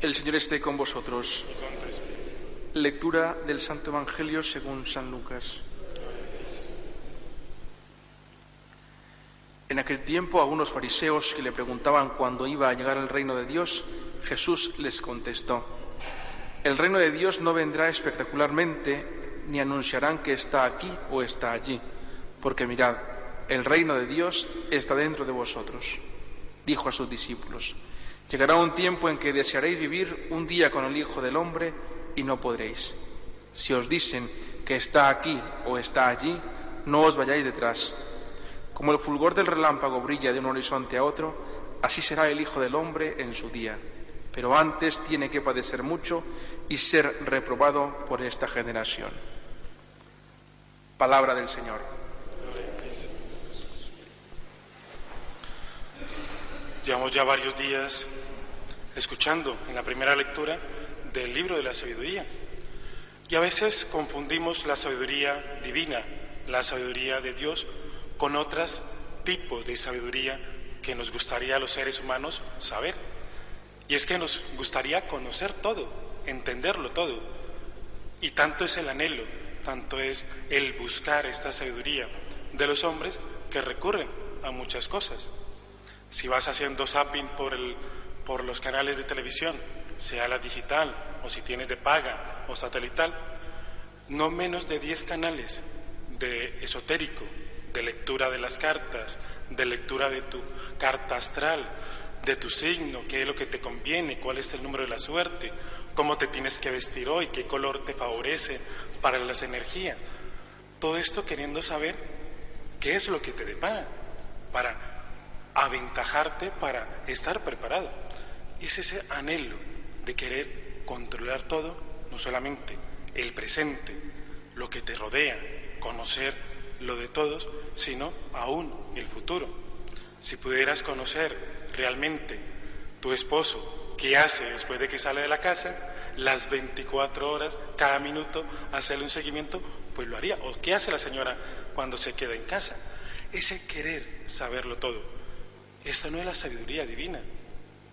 El Señor esté con vosotros. Lectura del Santo Evangelio según San Lucas. En aquel tiempo a unos fariseos que le preguntaban cuándo iba a llegar el reino de Dios, Jesús les contestó, el reino de Dios no vendrá espectacularmente, ni anunciarán que está aquí o está allí, porque mirad, el reino de Dios está dentro de vosotros. Dijo a sus discípulos, Llegará un tiempo en que desearéis vivir un día con el Hijo del Hombre y no podréis. Si os dicen que está aquí o está allí, no os vayáis detrás. Como el fulgor del relámpago brilla de un horizonte a otro, así será el Hijo del Hombre en su día. Pero antes tiene que padecer mucho y ser reprobado por esta generación. Palabra del Señor. Llevamos ya varios días escuchando en la primera lectura del libro de la sabiduría. Y a veces confundimos la sabiduría divina, la sabiduría de Dios, con otros tipos de sabiduría que nos gustaría a los seres humanos saber. Y es que nos gustaría conocer todo, entenderlo todo. Y tanto es el anhelo, tanto es el buscar esta sabiduría de los hombres que recurren a muchas cosas. Si vas haciendo zapping por, el, por los canales de televisión, sea la digital o si tienes de paga o satelital, no menos de 10 canales de esotérico, de lectura de las cartas, de lectura de tu carta astral, de tu signo, qué es lo que te conviene, cuál es el número de la suerte, cómo te tienes que vestir hoy, qué color te favorece para las energías. Todo esto queriendo saber qué es lo que te depara para aventajarte para estar preparado. Y es ese anhelo de querer controlar todo, no solamente el presente, lo que te rodea, conocer lo de todos, sino aún el futuro. Si pudieras conocer realmente tu esposo, qué hace después de que sale de la casa, las 24 horas, cada minuto, hacerle un seguimiento, pues lo haría. O qué hace la señora cuando se queda en casa. Ese querer saberlo todo. Esta no es la sabiduría divina.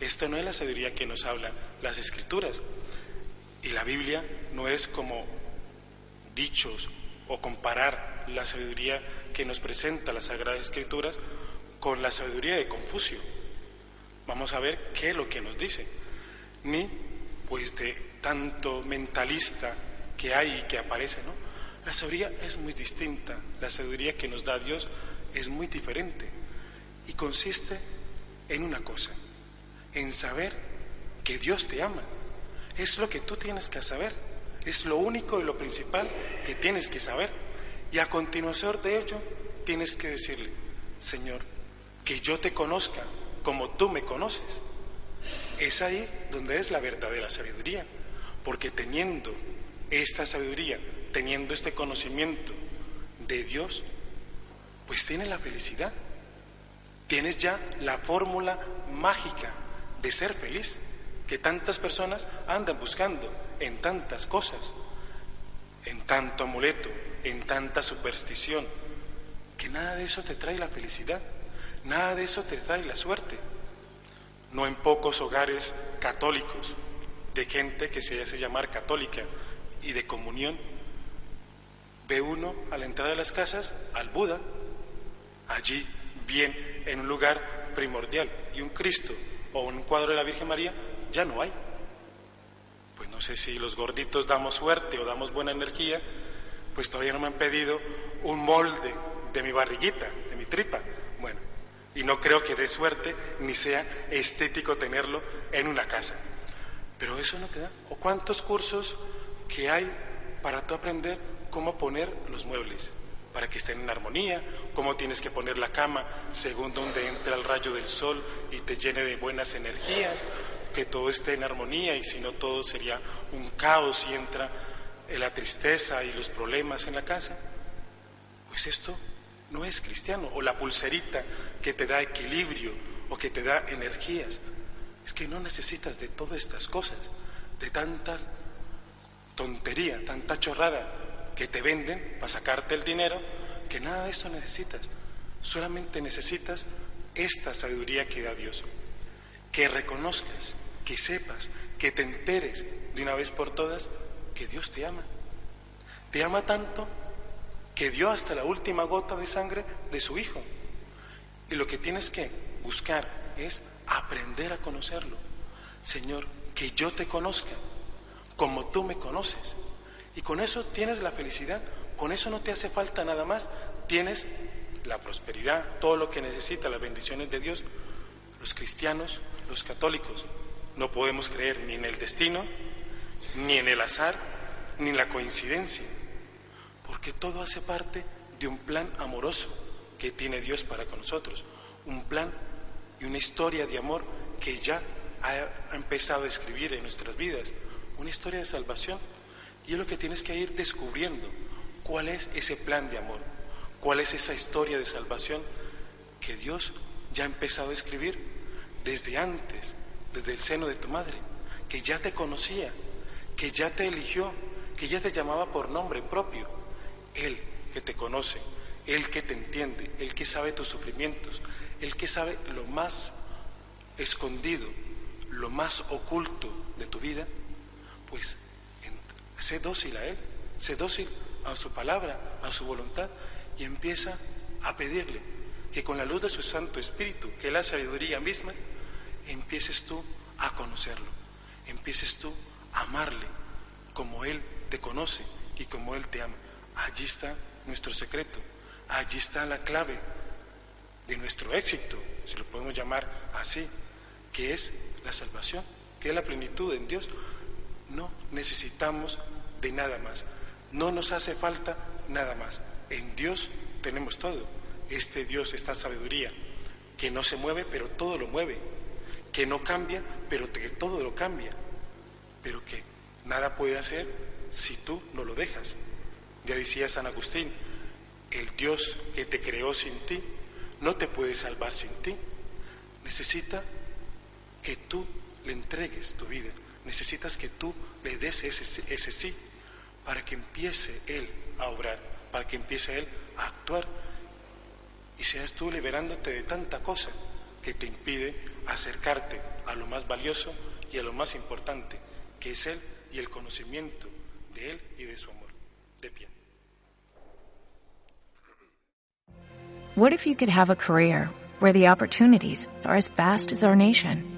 Esta no es la sabiduría que nos hablan las escrituras. Y la Biblia no es como dichos o comparar la sabiduría que nos presenta las Sagradas Escrituras con la sabiduría de Confucio. Vamos a ver qué es lo que nos dice. Ni pues de tanto mentalista que hay y que aparece, ¿no? La sabiduría es muy distinta. La sabiduría que nos da Dios es muy diferente y consiste en una cosa, en saber que Dios te ama. Es lo que tú tienes que saber, es lo único y lo principal que tienes que saber. Y a continuación de ello, tienes que decirle, Señor, que yo te conozca como tú me conoces. Es ahí donde es la verdadera sabiduría, porque teniendo esta sabiduría, teniendo este conocimiento de Dios, pues tiene la felicidad. Tienes ya la fórmula mágica de ser feliz que tantas personas andan buscando en tantas cosas, en tanto amuleto, en tanta superstición, que nada de eso te trae la felicidad, nada de eso te trae la suerte. No en pocos hogares católicos, de gente que se hace llamar católica y de comunión. Ve uno a la entrada de las casas al Buda, allí bien en un lugar primordial, y un Cristo o un cuadro de la Virgen María ya no hay. Pues no sé si los gorditos damos suerte o damos buena energía, pues todavía no me han pedido un molde de mi barriguita, de mi tripa. Bueno, y no creo que dé suerte ni sea estético tenerlo en una casa. Pero eso no te da. ¿O cuántos cursos que hay para tú aprender cómo poner los muebles? Para que estén en armonía, cómo tienes que poner la cama según donde entra el rayo del sol y te llene de buenas energías, que todo esté en armonía y si no todo sería un caos y entra la tristeza y los problemas en la casa. Pues esto no es cristiano. O la pulserita que te da equilibrio o que te da energías. Es que no necesitas de todas estas cosas, de tanta tontería, tanta chorrada que te venden para sacarte el dinero, que nada de eso necesitas. Solamente necesitas esta sabiduría que da Dios. Que reconozcas, que sepas, que te enteres de una vez por todas que Dios te ama. Te ama tanto que dio hasta la última gota de sangre de su Hijo. Y lo que tienes que buscar es aprender a conocerlo. Señor, que yo te conozca como tú me conoces. Y con eso tienes la felicidad, con eso no te hace falta nada más. Tienes la prosperidad, todo lo que necesita, las bendiciones de Dios. Los cristianos, los católicos, no podemos creer ni en el destino, ni en el azar, ni en la coincidencia, porque todo hace parte de un plan amoroso que tiene Dios para con nosotros, un plan y una historia de amor que ya ha empezado a escribir en nuestras vidas, una historia de salvación. Y es lo que tienes que ir descubriendo, cuál es ese plan de amor, cuál es esa historia de salvación que Dios ya ha empezado a escribir desde antes, desde el seno de tu madre, que ya te conocía, que ya te eligió, que ya te llamaba por nombre propio. Él que te conoce, Él que te entiende, Él que sabe tus sufrimientos, Él que sabe lo más escondido, lo más oculto de tu vida, pues sé dócil a Él, sé dócil a su palabra, a su voluntad y empieza a pedirle que con la luz de su Santo Espíritu, que es la sabiduría misma, empieces tú a conocerlo, empieces tú a amarle como Él te conoce y como Él te ama. Allí está nuestro secreto, allí está la clave de nuestro éxito, si lo podemos llamar así, que es la salvación, que es la plenitud en Dios. No necesitamos de nada más, no nos hace falta nada más. En Dios tenemos todo. Este Dios, esta sabiduría, que no se mueve, pero todo lo mueve, que no cambia, pero que todo lo cambia, pero que nada puede hacer si tú no lo dejas. Ya decía San Agustín, el Dios que te creó sin ti no te puede salvar sin ti. Necesita que tú le entregues tu vida. Necesitas que tú le des ese, sí para que empiece Él a obrar, para que empiece Él a actuar. Y seas tú liberándote de tanta cosa que te impide acercarte a lo más valioso y a lo más importante, que es Él y el conocimiento de Él y de su amor. De pie. What if you could have a career where the opportunities are as vast as our nation,